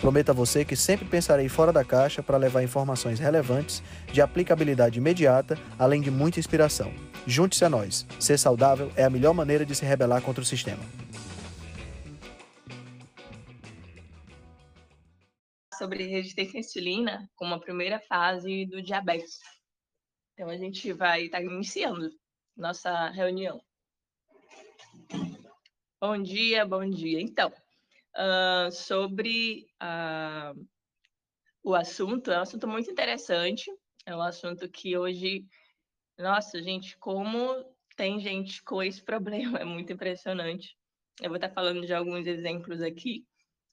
Prometo a você que sempre pensarei fora da caixa para levar informações relevantes, de aplicabilidade imediata, além de muita inspiração. Junte-se a nós. Ser saudável é a melhor maneira de se rebelar contra o sistema. Sobre resistência à insulina como a primeira fase do diabetes. Então, a gente vai estar iniciando nossa reunião. Bom dia, bom dia. Então, uh, sobre uh, o assunto, é um assunto muito interessante, é um assunto que hoje, nossa, gente, como tem gente com esse problema, é muito impressionante. Eu vou estar falando de alguns exemplos aqui,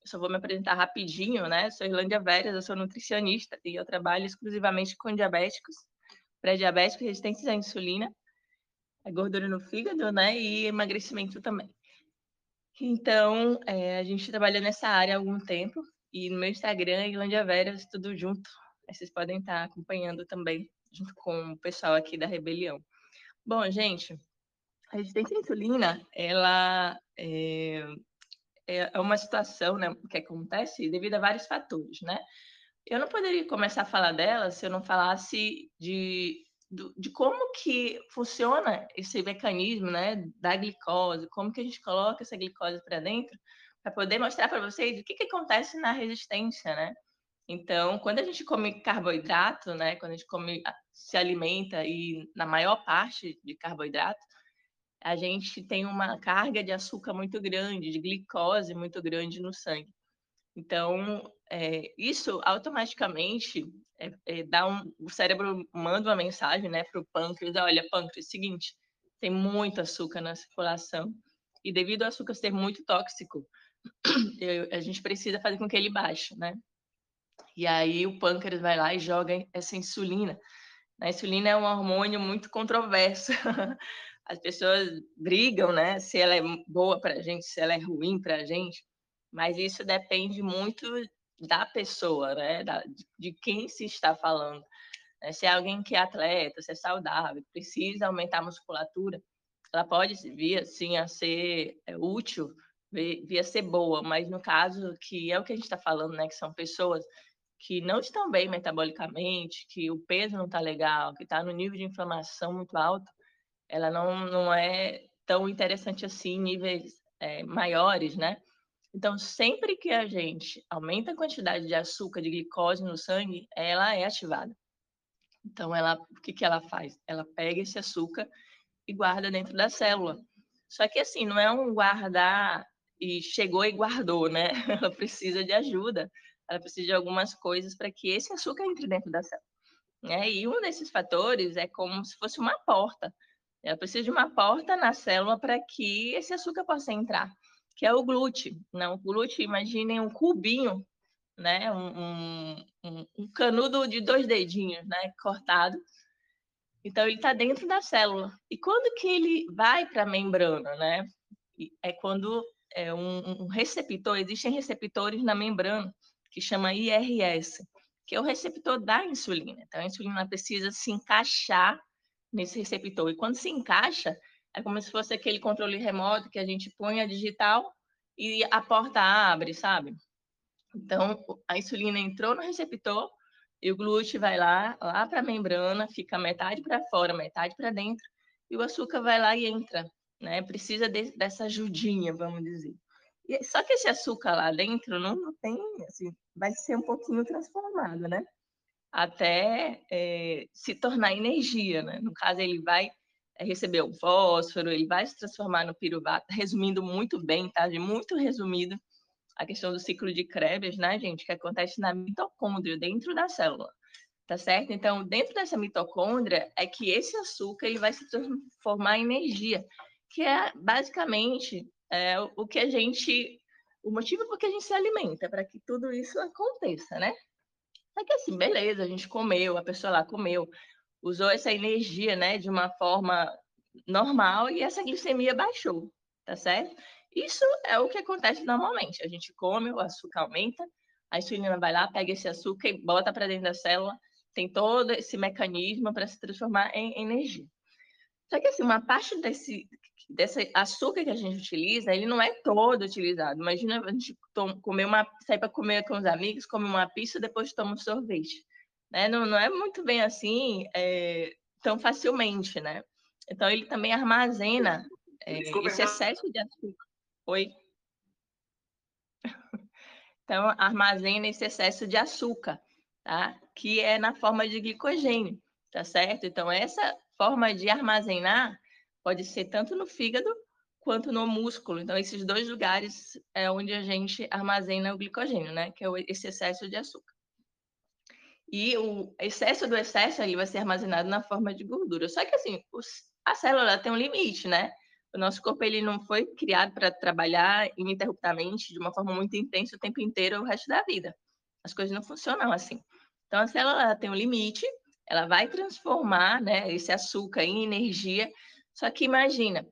eu só vou me apresentar rapidinho, né? Sou Irlândia Veras, eu sou nutricionista e eu trabalho exclusivamente com diabéticos, pré-diabéticos, resistentes à insulina, a gordura no fígado, né? E emagrecimento também. Então, é, a gente trabalha nessa área há algum tempo e no meu Instagram, Irlândia Veras, tudo junto. Vocês podem estar acompanhando também, junto com o pessoal aqui da Rebelião. Bom, gente, a resistência à insulina, ela é, é uma situação né, que acontece devido a vários fatores, né? Eu não poderia começar a falar dela se eu não falasse de do, de como que funciona esse mecanismo, né, da glicose, como que a gente coloca essa glicose para dentro, para poder mostrar para vocês o que, que acontece na resistência, né? Então, quando a gente come carboidrato, né, quando a gente come, se alimenta e na maior parte de carboidrato, a gente tem uma carga de açúcar muito grande, de glicose muito grande no sangue. Então, é, isso automaticamente é, é, dá um, o cérebro manda uma mensagem né, para o pâncreas: olha, pâncreas, seguinte, tem muito açúcar na circulação, e devido ao açúcar ser muito tóxico, eu, a gente precisa fazer com que ele baixe, né? E aí o pâncreas vai lá e joga essa insulina. A insulina é um hormônio muito controverso. As pessoas brigam, né? Se ela é boa para a gente, se ela é ruim para a gente. Mas isso depende muito da pessoa, né? Da, de quem se está falando. Né? Se é alguém que é atleta, se é saudável, precisa aumentar a musculatura, ela pode vir assim a ser é, útil, vir a ser boa, mas no caso que é o que a gente está falando, né? Que são pessoas que não estão bem metabolicamente, que o peso não está legal, que está no nível de inflamação muito alto, ela não, não é tão interessante assim em níveis é, maiores, né? Então, sempre que a gente aumenta a quantidade de açúcar, de glicose no sangue, ela é ativada. Então, ela, o que, que ela faz? Ela pega esse açúcar e guarda dentro da célula. Só que, assim, não é um guardar e chegou e guardou, né? Ela precisa de ajuda, ela precisa de algumas coisas para que esse açúcar entre dentro da célula. Né? E um desses fatores é como se fosse uma porta. Ela precisa de uma porta na célula para que esse açúcar possa entrar que é o glúten. Não, né? o glúten, imaginem um cubinho, né? Um, um, um canudo de dois dedinhos, né? Cortado. Então ele está dentro da célula. E quando que ele vai para a membrana, né? É quando é um, um receptor, existem receptores na membrana que chama IRS, que é o receptor da insulina. Então a insulina precisa se encaixar nesse receptor. E quando se encaixa, é como se fosse aquele controle remoto que a gente põe a digital e a porta abre, sabe? Então, a insulina entrou no receptor e o glúten vai lá, lá para a membrana, fica metade para fora, metade para dentro, e o açúcar vai lá e entra, né? Precisa de, dessa ajudinha, vamos dizer. E, só que esse açúcar lá dentro não, não tem, assim, vai ser um pouquinho transformado, né? Até é, se tornar energia, né? No caso, ele vai é receber o fósforo, ele vai se transformar no piruvato, resumindo muito bem, tá? Muito resumido a questão do ciclo de Krebs, né, gente, que acontece na mitocôndria, dentro da célula, tá certo? Então, dentro dessa mitocôndria é que esse açúcar ele vai se transformar em energia, que é basicamente é, o que a gente, o motivo por que a gente se alimenta, para que tudo isso aconteça, né? É que assim, beleza, a gente comeu, a pessoa lá comeu, usou essa energia, né, de uma forma normal e essa glicemia baixou, tá certo? Isso é o que acontece normalmente. A gente come, o açúcar aumenta, a insulina vai lá, pega esse açúcar e bota para dentro da célula, tem todo esse mecanismo para se transformar em energia. Só que assim, uma parte desse, desse açúcar que a gente utiliza, ele não é todo utilizado. Imagina a gente comer uma, sair para comer com os amigos, come uma pizza, depois toma um sorvete. Né? Não, não é muito bem assim, é, tão facilmente, né? Então, ele também armazena é, esse excesso de açúcar. Oi? Então, armazena esse excesso de açúcar, tá? Que é na forma de glicogênio, tá certo? Então, essa forma de armazenar pode ser tanto no fígado quanto no músculo. Então, esses dois lugares é onde a gente armazena o glicogênio, né? Que é esse excesso de açúcar. E o excesso do excesso ali vai ser armazenado na forma de gordura. Só que, assim, os, a célula tem um limite, né? O nosso corpo ele não foi criado para trabalhar ininterruptamente, de uma forma muito intensa o tempo inteiro o resto da vida. As coisas não funcionam assim. Então, a célula tem um limite, ela vai transformar né, esse açúcar em energia. Só que imagina,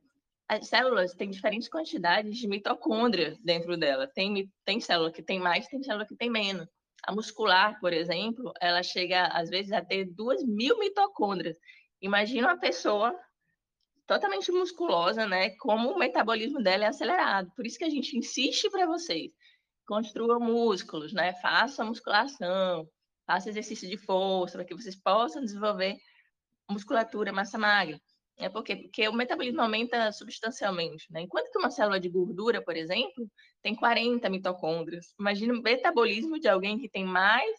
as células têm diferentes quantidades de mitocôndria dentro dela. Tem, tem célula que tem mais, tem célula que tem menos. A muscular, por exemplo, ela chega às vezes a ter duas mil mitocôndrias. Imagina uma pessoa totalmente musculosa, né? Como o metabolismo dela é acelerado. Por isso que a gente insiste para vocês. Construam músculos, né? Façam musculação, faça exercício de força, para que vocês possam desenvolver musculatura, massa magra. É porque, o metabolismo aumenta substancialmente, né? Enquanto que uma célula de gordura, por exemplo, tem 40 mitocôndrias. Imagina o metabolismo de alguém que tem mais,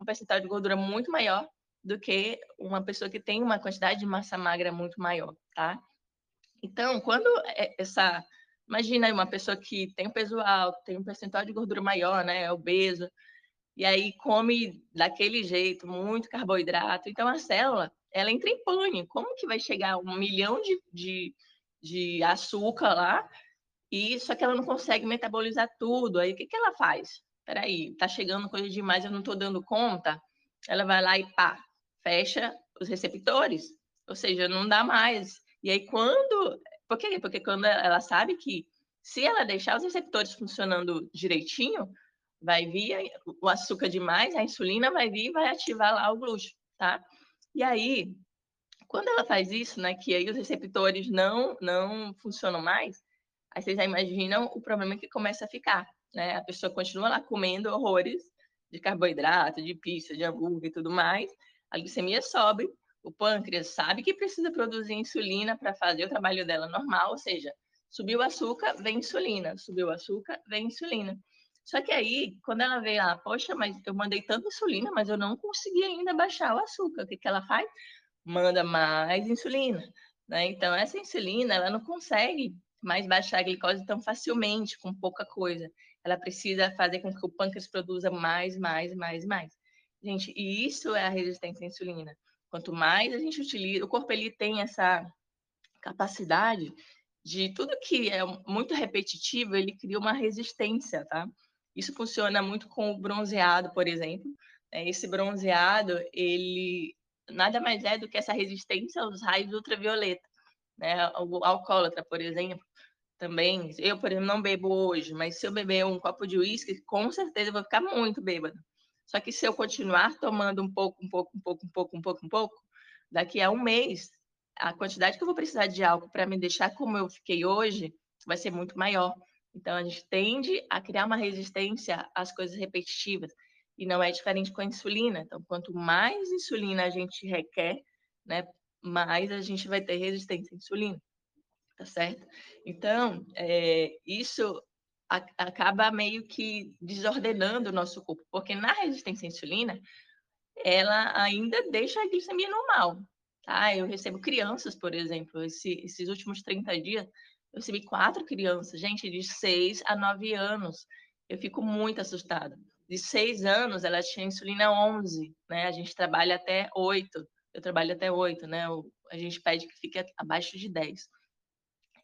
um percentual de gordura muito maior do que uma pessoa que tem uma quantidade de massa magra muito maior, tá? Então, quando é, essa. Imagina aí uma pessoa que tem um peso alto, tem um percentual de gordura maior, né? É obeso, e aí come daquele jeito, muito carboidrato. Então, a célula, ela entra em pânico. Como que vai chegar um milhão de, de, de açúcar lá, e só que ela não consegue metabolizar tudo? Aí, o que, que ela faz? Peraí, tá chegando coisa demais, eu não tô dando conta. Ela vai lá e pá, fecha os receptores. Ou seja, não dá mais e aí, quando. Por quê? Porque quando ela sabe que se ela deixar os receptores funcionando direitinho, vai vir o açúcar demais, a insulina vai vir e vai ativar lá o glúten, tá? E aí, quando ela faz isso, né, que aí os receptores não não funcionam mais, aí vocês já imaginam o problema que começa a ficar, né? A pessoa continua lá comendo horrores de carboidrato, de pizza, de hambúrguer e tudo mais, a glicemia sobe, o pâncreas sabe que precisa produzir insulina para fazer o trabalho dela normal, ou seja, subiu o açúcar, vem insulina, subiu o açúcar, vem insulina. Só que aí, quando ela vê lá, poxa, mas eu mandei tanta insulina, mas eu não consegui ainda baixar o açúcar. O que, que ela faz? Manda mais insulina. Né? Então, essa insulina, ela não consegue mais baixar a glicose tão facilmente, com pouca coisa. Ela precisa fazer com que o pâncreas produza mais, mais, mais, mais. Gente, e isso é a resistência à insulina. Quanto mais a gente utiliza, o corpo ele tem essa capacidade de tudo que é muito repetitivo, ele cria uma resistência, tá? Isso funciona muito com o bronzeado, por exemplo. Né? Esse bronzeado, ele nada mais é do que essa resistência aos raios ultravioleta, né? O alcoólatra, por exemplo, também. Eu, por exemplo, não bebo hoje, mas se eu beber um copo de uísque, com certeza eu vou ficar muito bêbado. Só que se eu continuar tomando um pouco, um pouco, um pouco, um pouco, um pouco, um pouco, daqui a um mês, a quantidade que eu vou precisar de álcool para me deixar como eu fiquei hoje vai ser muito maior. Então, a gente tende a criar uma resistência às coisas repetitivas. E não é diferente com a insulina. Então, quanto mais insulina a gente requer, né, mais a gente vai ter resistência à insulina. Tá certo? Então, é, isso a, acaba meio que desordenando o nosso corpo, porque na resistência à insulina, ela ainda deixa a glicemia normal, tá? Eu recebo crianças, por exemplo, esse, esses últimos 30 dias, eu recebi quatro crianças, gente, de 6 a 9 anos. Eu fico muito assustada. De 6 anos, ela tinha insulina 11, né? A gente trabalha até 8. Eu trabalho até 8, né? A gente pede que fique abaixo de 10.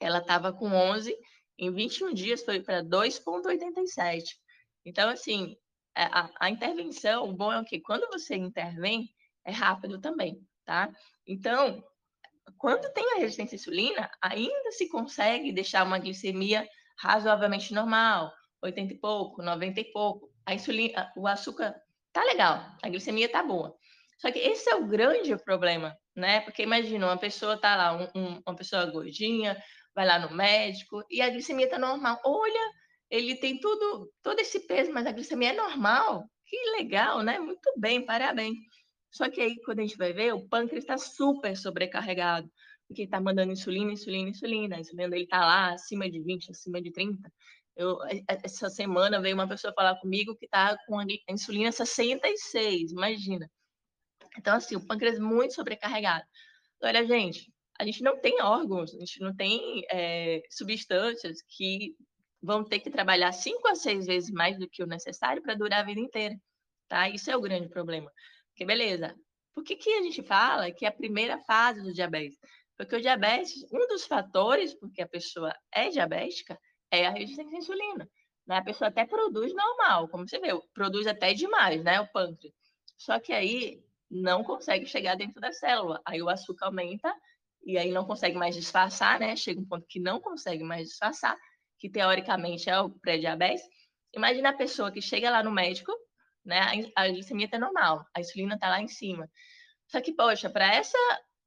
Ela estava com 11 em 21 dias foi para 2,87. Então, assim, a, a, intervenção, o bom é que quando você intervém, é rápido também, tá? Então, quando tem a resistência à insulina, ainda se consegue deixar uma glicemia razoavelmente normal, 80 e pouco, 90 e pouco. A insulina, o açúcar tá legal, a glicemia tá boa. Só que esse é o grande problema, né? Porque imagina, uma pessoa tá lá, um, um, uma pessoa gordinha, vai lá no médico e a glicemia tá normal. Olha, ele tem tudo, todo esse peso, mas a glicemia é normal. Que legal, né? Muito bem, parabéns. Só que aí, quando a gente vai ver, o pâncreas está super sobrecarregado, porque está mandando insulina, insulina, insulina. A insulina dele está lá acima de 20, acima de 30. Eu, essa semana veio uma pessoa falar comigo que está com a insulina 66, imagina. Então, assim, o pâncreas muito sobrecarregado. Olha, gente, a gente não tem órgãos, a gente não tem é, substâncias que vão ter que trabalhar cinco a seis vezes mais do que o necessário para durar a vida inteira, tá? Isso é o grande problema. Porque, beleza, por que, que a gente fala que é a primeira fase do diabetes? Porque o diabetes, um dos fatores porque a pessoa é diabética é a resistência à insulina. Né? A pessoa até produz normal, como você vê, produz até demais, né? O pâncreas. Só que aí não consegue chegar dentro da célula. Aí o açúcar aumenta e aí não consegue mais disfarçar, né? Chega um ponto que não consegue mais disfarçar, que teoricamente é o pré-diabetes. Imagina a pessoa que chega lá no médico, né? A glicemia tá normal, a insulina tá lá em cima. Só que, poxa, para essa,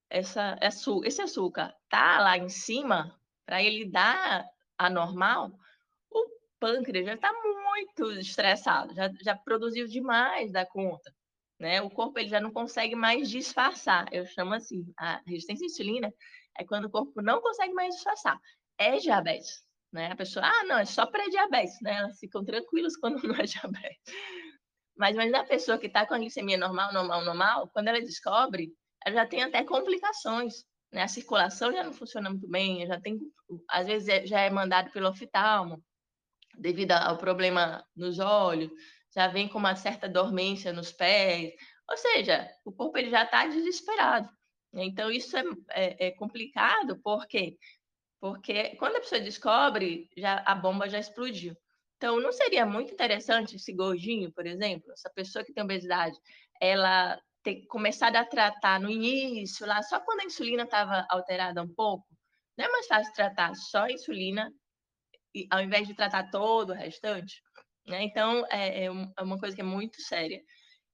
essa, esse açúcar tá lá em cima, para ele dar a normal, o pâncreas já está muito estressado, já, já produziu demais da conta. Né? O corpo ele já não consegue mais disfarçar. Eu chamo assim, a resistência à insulina é quando o corpo não consegue mais disfarçar. É diabetes, né? A pessoa, ah, não, é só pré-diabetes, né? Elas ficam tranquilas quando não é diabetes. Mas imagina a pessoa que está com a glicemia normal, normal, normal, quando ela descobre, ela já tem até complicações, né? A circulação já não funciona muito bem, já tem, às vezes é, já é mandado pelo oftalmo, devido ao problema nos olhos, já vem com uma certa dormência nos pés, ou seja, o corpo ele já está desesperado. Então isso é, é, é complicado, por quê? Porque quando a pessoa descobre, já a bomba já explodiu. Então, não seria muito interessante esse gordinho, por exemplo, essa pessoa que tem obesidade, ela ter começado a tratar no início, lá só quando a insulina estava alterada um pouco? Não é mais fácil tratar só a insulina ao invés de tratar todo o restante? Né? Então, é, é, é uma coisa que é muito séria.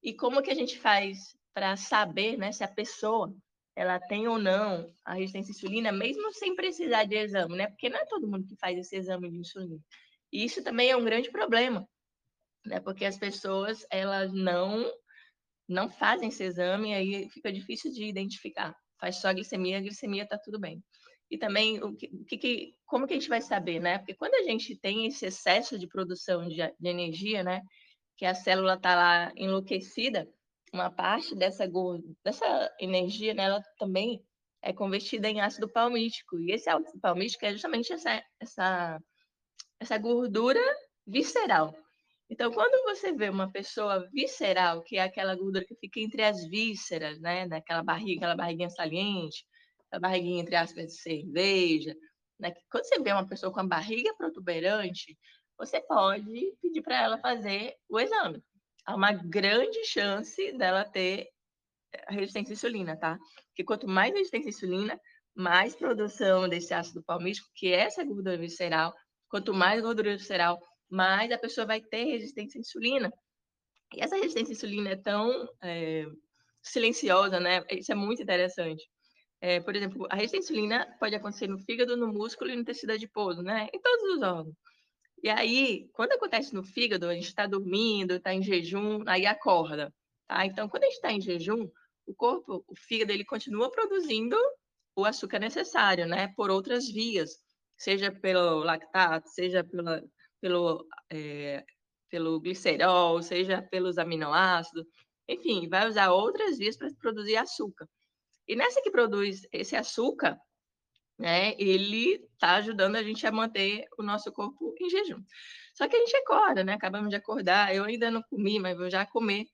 E como que a gente faz para saber né, se a pessoa ela tem ou não a resistência à insulina, mesmo sem precisar de exame, né? Porque não é todo mundo que faz esse exame de insulina. E isso também é um grande problema, né? Porque as pessoas elas não não fazem esse exame aí fica difícil de identificar. Faz só glicemia, a glicemia está tudo bem. E também o que, que, como que a gente vai saber, né? Porque quando a gente tem esse excesso de produção de, de energia, né? Que a célula está lá enlouquecida, uma parte dessa, dessa energia, né, ela também é convertida em ácido palmítico. E esse ácido palmítico é justamente essa, essa essa gordura visceral. Então, quando você vê uma pessoa visceral, que é aquela gordura que fica entre as vísceras, né, naquela barriga, aquela barriguinha saliente, a barriguinha entre aspas de cerveja, né? Quando você vê uma pessoa com a barriga protuberante, você pode pedir para ela fazer o exame. Há uma grande chance dela ter resistência à insulina, tá? Porque quanto mais resistência à insulina, mais produção desse ácido palmítico, que é essa gordura visceral, Quanto mais gordura visceral, mais a pessoa vai ter resistência à insulina. E essa resistência à insulina é tão é, silenciosa, né? Isso é muito interessante. É, por exemplo, a resistência à insulina pode acontecer no fígado, no músculo e no tecido adiposo, né? Em todos os órgãos. E aí, quando acontece no fígado, a gente está dormindo, está em jejum, aí acorda, tá? Então, quando a gente está em jejum, o corpo, o fígado, ele continua produzindo o açúcar necessário, né? Por outras vias seja pelo lactato, seja pela, pelo, é, pelo glicerol, seja pelos aminoácidos, enfim, vai usar outras vias para produzir açúcar. E nessa que produz esse açúcar, né, ele está ajudando a gente a manter o nosso corpo em jejum. Só que a gente acorda, né? Acabamos de acordar, eu ainda não comi, mas vou já comer.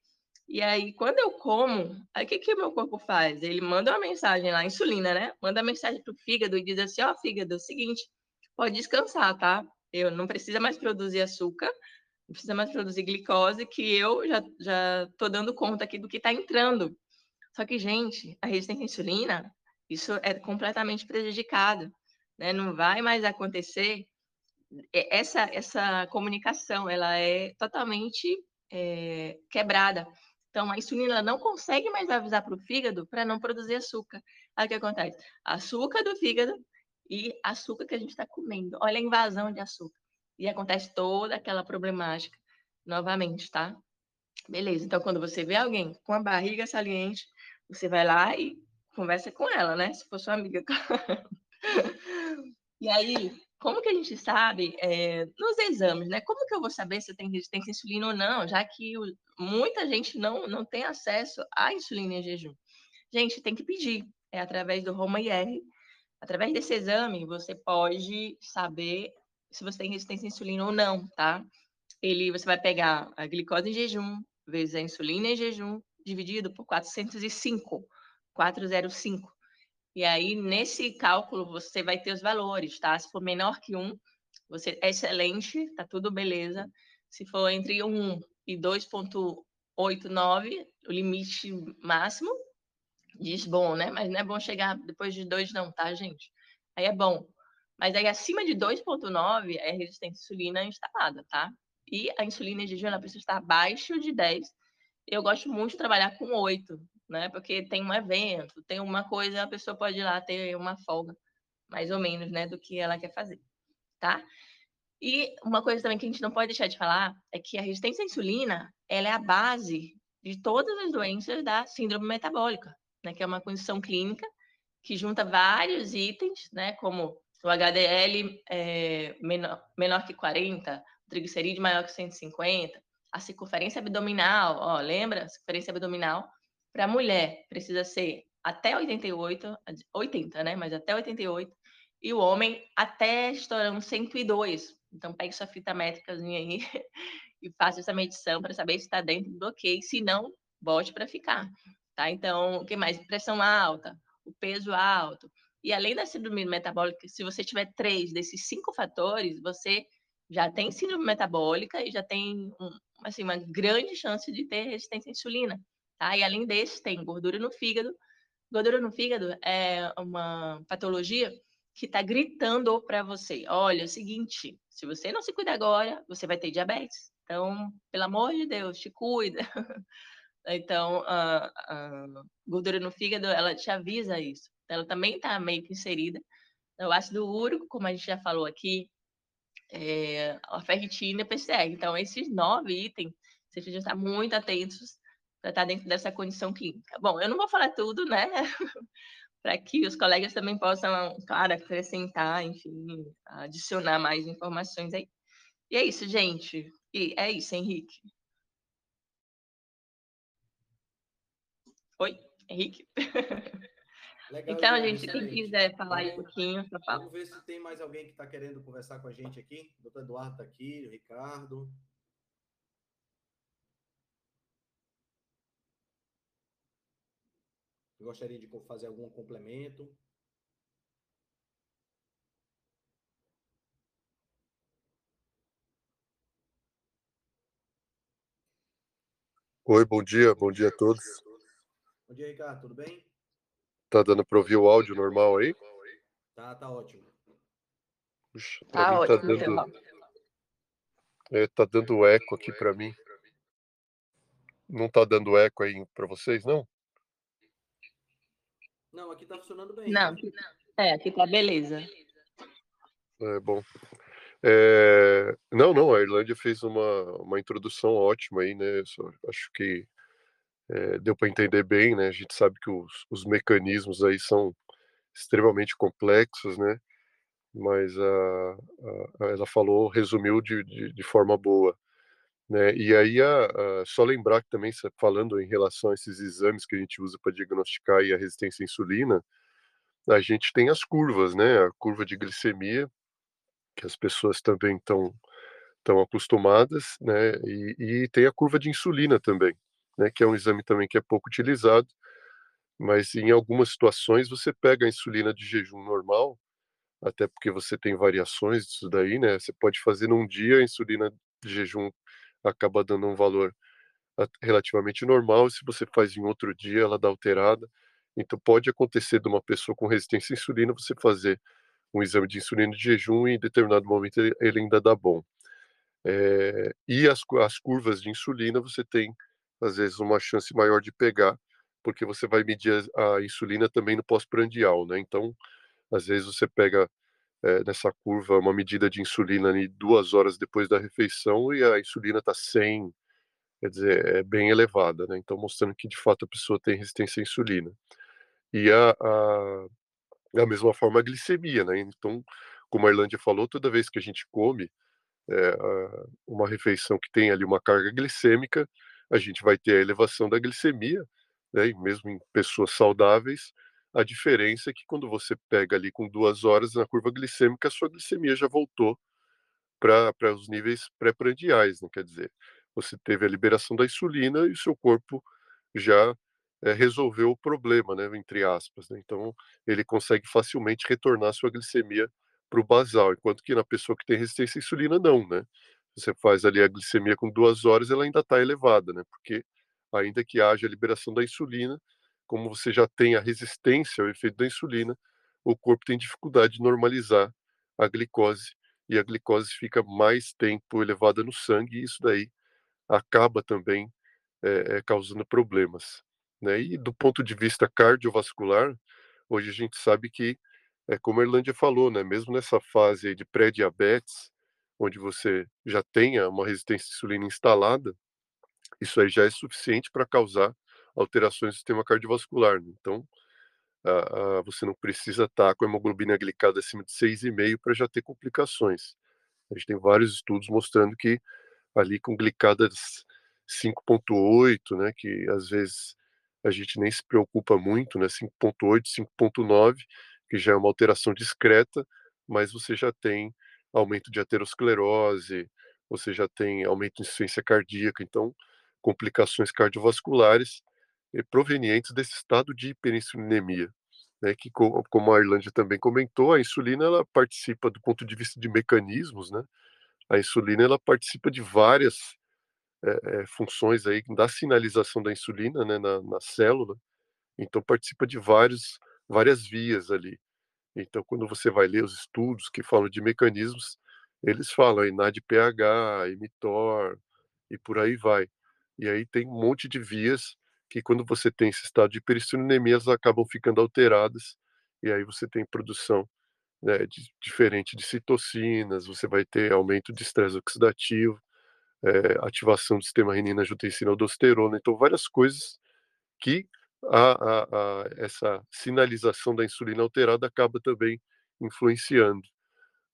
E aí, quando eu como, aí o que, que meu corpo faz? Ele manda uma mensagem lá, insulina, né? Manda mensagem pro fígado e diz assim, ó, oh, fígado, é o seguinte, pode descansar, tá? Eu não precisa mais produzir açúcar, não precisa mais produzir glicose, que eu já, já tô dando conta aqui do que está entrando. Só que, gente, a resistência à insulina, isso é completamente prejudicado, né? Não vai mais acontecer essa essa comunicação, ela é totalmente é, quebrada. Então, a insulina não consegue mais avisar para o fígado para não produzir açúcar. Aí o que acontece? Açúcar do fígado e açúcar que a gente está comendo. Olha a invasão de açúcar. E acontece toda aquela problemática novamente, tá? Beleza, então quando você vê alguém com a barriga saliente, você vai lá e conversa com ela, né? Se for sua amiga. e aí, como que a gente sabe é, nos exames, né? Como que eu vou saber se eu tenho resistência à insulina ou não, já que o, muita gente não, não tem acesso à insulina em jejum? Gente, tem que pedir. É através do Roma IR. Através desse exame, você pode saber se você tem resistência à insulina ou não, tá? Ele, você vai pegar a glicose em jejum vezes a insulina em jejum dividido por 405, 405. E aí, nesse cálculo, você vai ter os valores, tá? Se for menor que 1, você é excelente, tá tudo beleza. Se for entre 1 e 2,89, o limite máximo, diz bom, né? Mas não é bom chegar depois de 2, não, tá, gente? Aí é bom. Mas aí, acima de 2,9 é resistência à insulina instalada, tá? E a insulina ela precisa estar abaixo de 10. Eu gosto muito de trabalhar com 8, né? Porque tem um evento, tem uma coisa, a pessoa pode ir lá ter uma folga, mais ou menos, né, do que ela quer fazer, tá? E uma coisa também que a gente não pode deixar de falar é que a resistência à insulina, ela é a base de todas as doenças da síndrome metabólica, né, que é uma condição clínica que junta vários itens, né, como o HDL é, menor, menor que 40, o triglicerídeo maior que 150, a circunferência abdominal, ó, lembra? Circunferência abdominal para mulher precisa ser até 88, 80, né? Mas até 88. E o homem até estourando 102. Então pegue sua fita métrica aí e faça essa medição para saber se está dentro do ok. Se não, bote para ficar. Tá? Então, o que mais? Pressão alta, o peso alto. E além da síndrome metabólica, se você tiver três desses cinco fatores, você já tem síndrome metabólica e já tem um, assim, uma grande chance de ter resistência à insulina. Tá? E além desse, tem gordura no fígado. Gordura no fígado é uma patologia que está gritando para você: olha, é o seguinte, se você não se cuida agora, você vai ter diabetes. Então, pelo amor de Deus, te cuida. então, a, a, gordura no fígado, ela te avisa isso. Ela também está meio que inserida. O ácido úrico, como a gente já falou aqui, é, a ferritina e PCR. Então, esses nove itens, vocês precisam estar muito atentos para estar dentro dessa condição clínica. Bom, eu não vou falar tudo, né? para que os colegas também possam, claro, acrescentar, enfim, adicionar mais informações aí. E é isso, gente. E é isso, Henrique. Oi, Henrique. Legal, então, gente, quem quiser falar aí um pouquinho. Vamos ver se tem mais alguém que está querendo conversar com a gente aqui. O doutor Eduardo está aqui, o Ricardo. Gostaria de fazer algum complemento? Oi, bom dia, bom dia a todos. Bom dia, Ricardo, tudo bem? Tá dando para ouvir o áudio normal aí? Tá, tá ótimo. Puxa, tá, tá ótimo. Tá dando... É, tá dando eco aqui para mim. Não tá dando eco aí para vocês, não? Não, aqui tá funcionando bem. Não, é, aqui tá beleza. É bom. É... Não, não, a Irlândia fez uma, uma introdução ótima aí, né? Só, acho que é, deu para entender bem, né? A gente sabe que os, os mecanismos aí são extremamente complexos, né? Mas a, a, ela falou, resumiu de, de, de forma boa. Né? E aí, a, a, só lembrar que também, falando em relação a esses exames que a gente usa para diagnosticar a resistência à insulina, a gente tem as curvas, né? A curva de glicemia, que as pessoas também estão estão acostumadas, né? E, e, tem a curva de insulina também, né? Que é um exame também que é pouco utilizado, mas em algumas situações você pega a insulina de jejum normal, até porque você tem variações disso daí, né? Você pode fazer num dia a insulina de jejum acaba dando um valor relativamente normal, se você faz em outro dia, ela dá alterada. Então pode acontecer de uma pessoa com resistência à insulina você fazer um exame de insulina de jejum e em determinado momento ele, ainda dá bom. É, e as, as curvas de insulina você tem às vezes uma chance maior de pegar, porque você vai medir a, a insulina também no pós-prandial, né? Então, às vezes você pega é, nessa curva uma medida de insulina ali duas horas depois da refeição e a insulina está 100, quer dizer, é bem elevada, né? Então, mostrando que de fato a pessoa tem resistência à insulina. E a, a da mesma forma a glicemia, né? Então, como a Irlândia falou, toda vez que a gente come é, uma refeição que tem ali uma carga glicêmica, a gente vai ter a elevação da glicemia, né? E mesmo em pessoas saudáveis, a diferença é que quando você pega ali com duas horas na curva glicêmica, a sua glicemia já voltou para os níveis pré-prandiais, né? Quer dizer, você teve a liberação da insulina e o seu corpo já é, resolveu o problema, né, entre aspas. Né? Então, ele consegue facilmente retornar sua glicemia para o basal, enquanto que na pessoa que tem resistência à insulina, não, né? Você faz ali a glicemia com duas horas, ela ainda está elevada, né? Porque ainda que haja a liberação da insulina, como você já tem a resistência ao efeito da insulina, o corpo tem dificuldade de normalizar a glicose e a glicose fica mais tempo elevada no sangue e isso daí acaba também é, causando problemas. Né? E do ponto de vista cardiovascular, hoje a gente sabe que, é como a Irlândia falou, né, mesmo nessa fase de pré-diabetes, onde você já tenha uma resistência à insulina instalada, isso aí já é suficiente para causar alterações no sistema cardiovascular. Né? Então, a, a, você não precisa estar com a hemoglobina glicada acima de 6,5 para já ter complicações. A gente tem vários estudos mostrando que ali com glicadas 5.8, né, que às vezes a gente nem se preocupa muito, né? 5.8, 5.9, que já é uma alteração discreta, mas você já tem aumento de aterosclerose, você já tem aumento de insuficiência cardíaca, então complicações cardiovasculares provenientes desse estado de hiperinsulinemia, né, que como a Irlândia também comentou, a insulina ela participa do ponto de vista de mecanismos, né? A insulina ela participa de várias é, é, funções aí da sinalização da insulina né, na, na, célula, então participa de vários, várias vias ali. Então, quando você vai ler os estudos que falam de mecanismos, eles falam aí NADPH, mTOR e por aí vai. E aí tem um monte de vias que quando você tem esse estado de hiperinsulinemia, elas acabam ficando alteradas, e aí você tem produção né, de, diferente de citocinas, você vai ter aumento de estresse oxidativo, é, ativação do sistema renina, angiotensina, aldosterona, então várias coisas que a, a, a, essa sinalização da insulina alterada acaba também influenciando.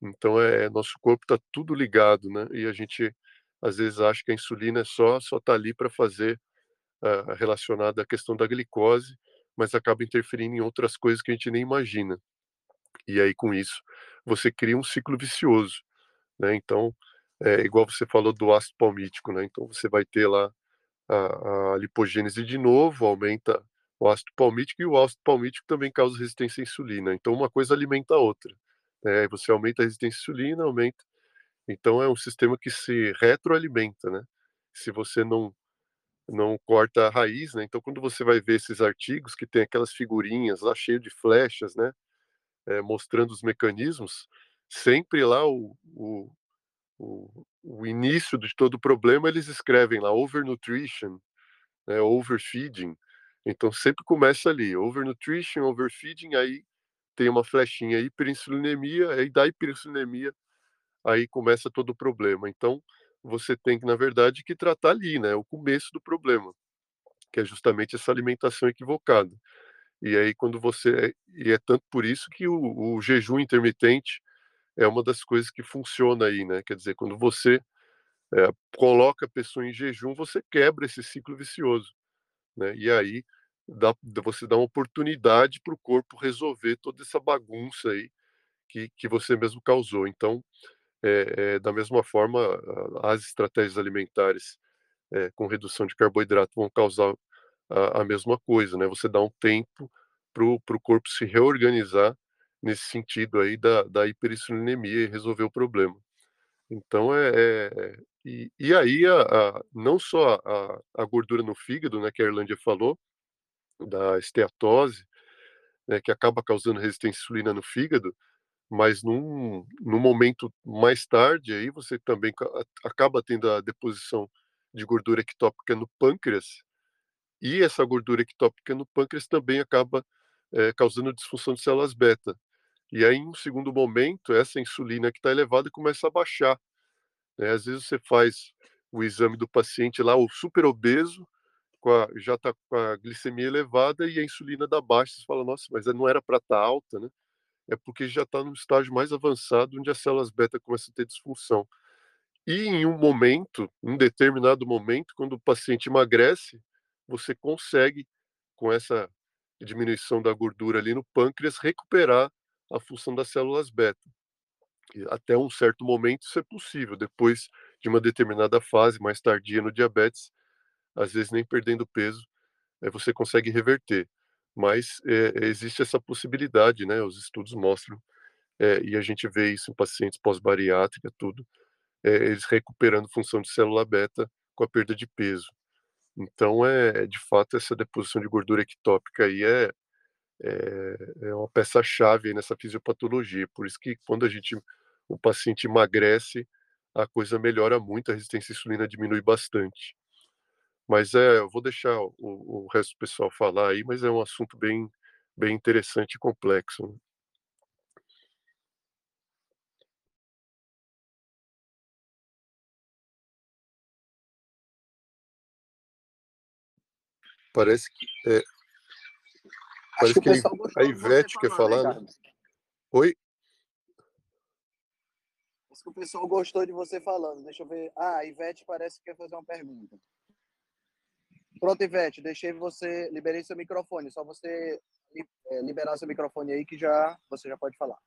Então é nosso corpo está tudo ligado, né? E a gente às vezes acha que a insulina é só só está ali para fazer uh, relacionada à questão da glicose, mas acaba interferindo em outras coisas que a gente nem imagina. E aí com isso você cria um ciclo vicioso, né? Então é, igual você falou do ácido palmítico, né? Então você vai ter lá a, a lipogênese de novo, aumenta o ácido palmítico e o ácido palmítico também causa resistência à insulina. Então uma coisa alimenta a outra. Né? Você aumenta a resistência à insulina, aumenta. Então é um sistema que se retroalimenta, né? Se você não não corta a raiz, né? Então quando você vai ver esses artigos que tem aquelas figurinhas lá cheio de flechas, né? É, mostrando os mecanismos, sempre lá o, o, o, o início de todo o problema, eles escrevem lá overnutrition, né, overfeeding. Então sempre começa ali, overnutrition, overfeeding, aí tem uma flechinha hiperinsulinemia, aí da hiperinsulinemia aí começa todo o problema. Então você tem que, na verdade, que tratar ali, né, o começo do problema, que é justamente essa alimentação equivocada. E aí quando você e é tanto por isso que o, o jejum intermitente é uma das coisas que funciona aí, né? Quer dizer, quando você é, coloca a pessoa em jejum, você quebra esse ciclo vicioso, né? E aí dá, você dá uma oportunidade para o corpo resolver toda essa bagunça aí que, que você mesmo causou. Então, é, é, da mesma forma, as estratégias alimentares é, com redução de carboidrato vão causar a, a mesma coisa, né? Você dá um tempo para o corpo se reorganizar nesse sentido aí da, da hiperinsulinemia e resolver o problema. Então é, é e, e, aí a, a não só a, a, gordura no fígado, né, que a Irlândia falou, da esteatose, né, que acaba causando resistência à insulina no fígado, mas num, num momento mais tarde aí você também acaba tendo a deposição de gordura ectópica no pâncreas, e essa gordura ectópica no pâncreas também acaba é, causando disfunção de células beta. E aí, em um segundo momento, essa insulina que está elevada começa a baixar. Né? Às vezes você faz o exame do paciente lá, o super obeso, a, já está com a glicemia elevada e a insulina dá baixa. Você fala, nossa, mas não era para estar tá alta, né? É porque já está no estágio mais avançado, onde as células beta começam a ter disfunção. E em um momento, em determinado momento, quando o paciente emagrece, você consegue, com essa diminuição da gordura ali no pâncreas, recuperar a função das células beta. E até um certo momento isso é possível, depois de uma determinada fase mais tardia no diabetes, às vezes nem perdendo peso, é, você consegue reverter. Mas é, existe essa possibilidade, né? Os estudos mostram, é, e a gente vê isso em pacientes pós-bariátrica, tudo, eles recuperando função de célula beta com a perda de peso. Então, é, de fato, essa deposição de gordura ectópica aí é, é, é uma peça-chave nessa fisiopatologia. Por isso que quando a gente, o paciente emagrece, a coisa melhora muito, a resistência à insulina diminui bastante. Mas é, eu vou deixar o, o resto do pessoal falar aí, mas é um assunto bem, bem interessante e complexo. Né? Parece que. É, parece que, que a Ivete quer falar, né? Oi? Acho que o pessoal gostou de você falando. Deixa eu ver. Ah, a Ivete parece que quer fazer uma pergunta. Pronto, Ivete, deixei você, liberei seu microfone. Só você é, liberar seu microfone aí que já você já pode falar.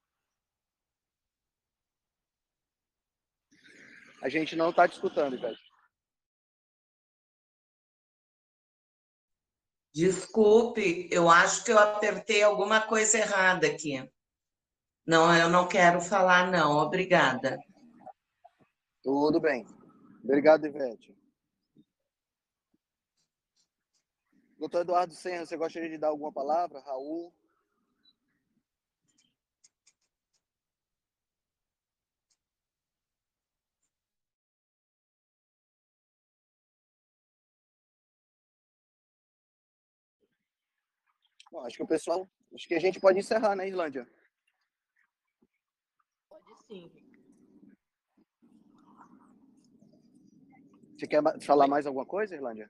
A gente não está te escutando, Ivete. Desculpe, eu acho que eu apertei alguma coisa errada aqui. Não, eu não quero falar, não. Obrigada. Tudo bem. Obrigado, Ivete. Doutor Eduardo Senra, você gostaria de dar alguma palavra? Raul? Bom, acho que o pessoal. Acho que a gente pode encerrar, né, Islândia? Pode sim. Você quer falar mais alguma coisa, Irlândia?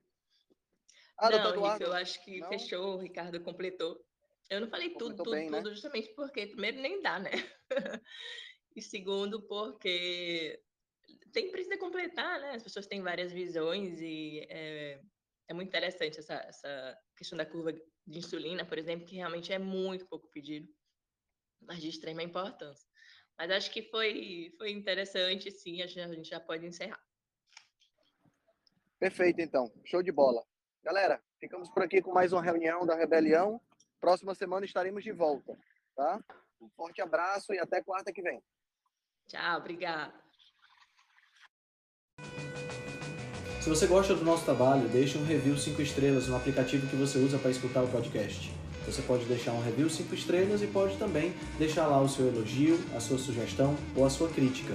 Ah, não, eu acho que não? fechou, o Ricardo completou. Eu não falei tudo, tudo, bem, tudo, né? justamente porque, primeiro, nem dá, né? e segundo, porque tem precisa completar, né? As pessoas têm várias visões e é, é muito interessante essa, essa questão da curva de insulina, por exemplo, que realmente é muito pouco pedido, mas de extrema importância. Mas acho que foi, foi interessante, sim, a gente já pode encerrar. Perfeito, então. Show de bola. Galera, ficamos por aqui com mais uma reunião da Rebelião. Próxima semana estaremos de volta, tá? Um forte abraço e até quarta que vem. Tchau, obrigada. Se você gosta do nosso trabalho, deixe um review 5 estrelas no aplicativo que você usa para escutar o podcast. Você pode deixar um review 5 estrelas e pode também deixar lá o seu elogio, a sua sugestão ou a sua crítica.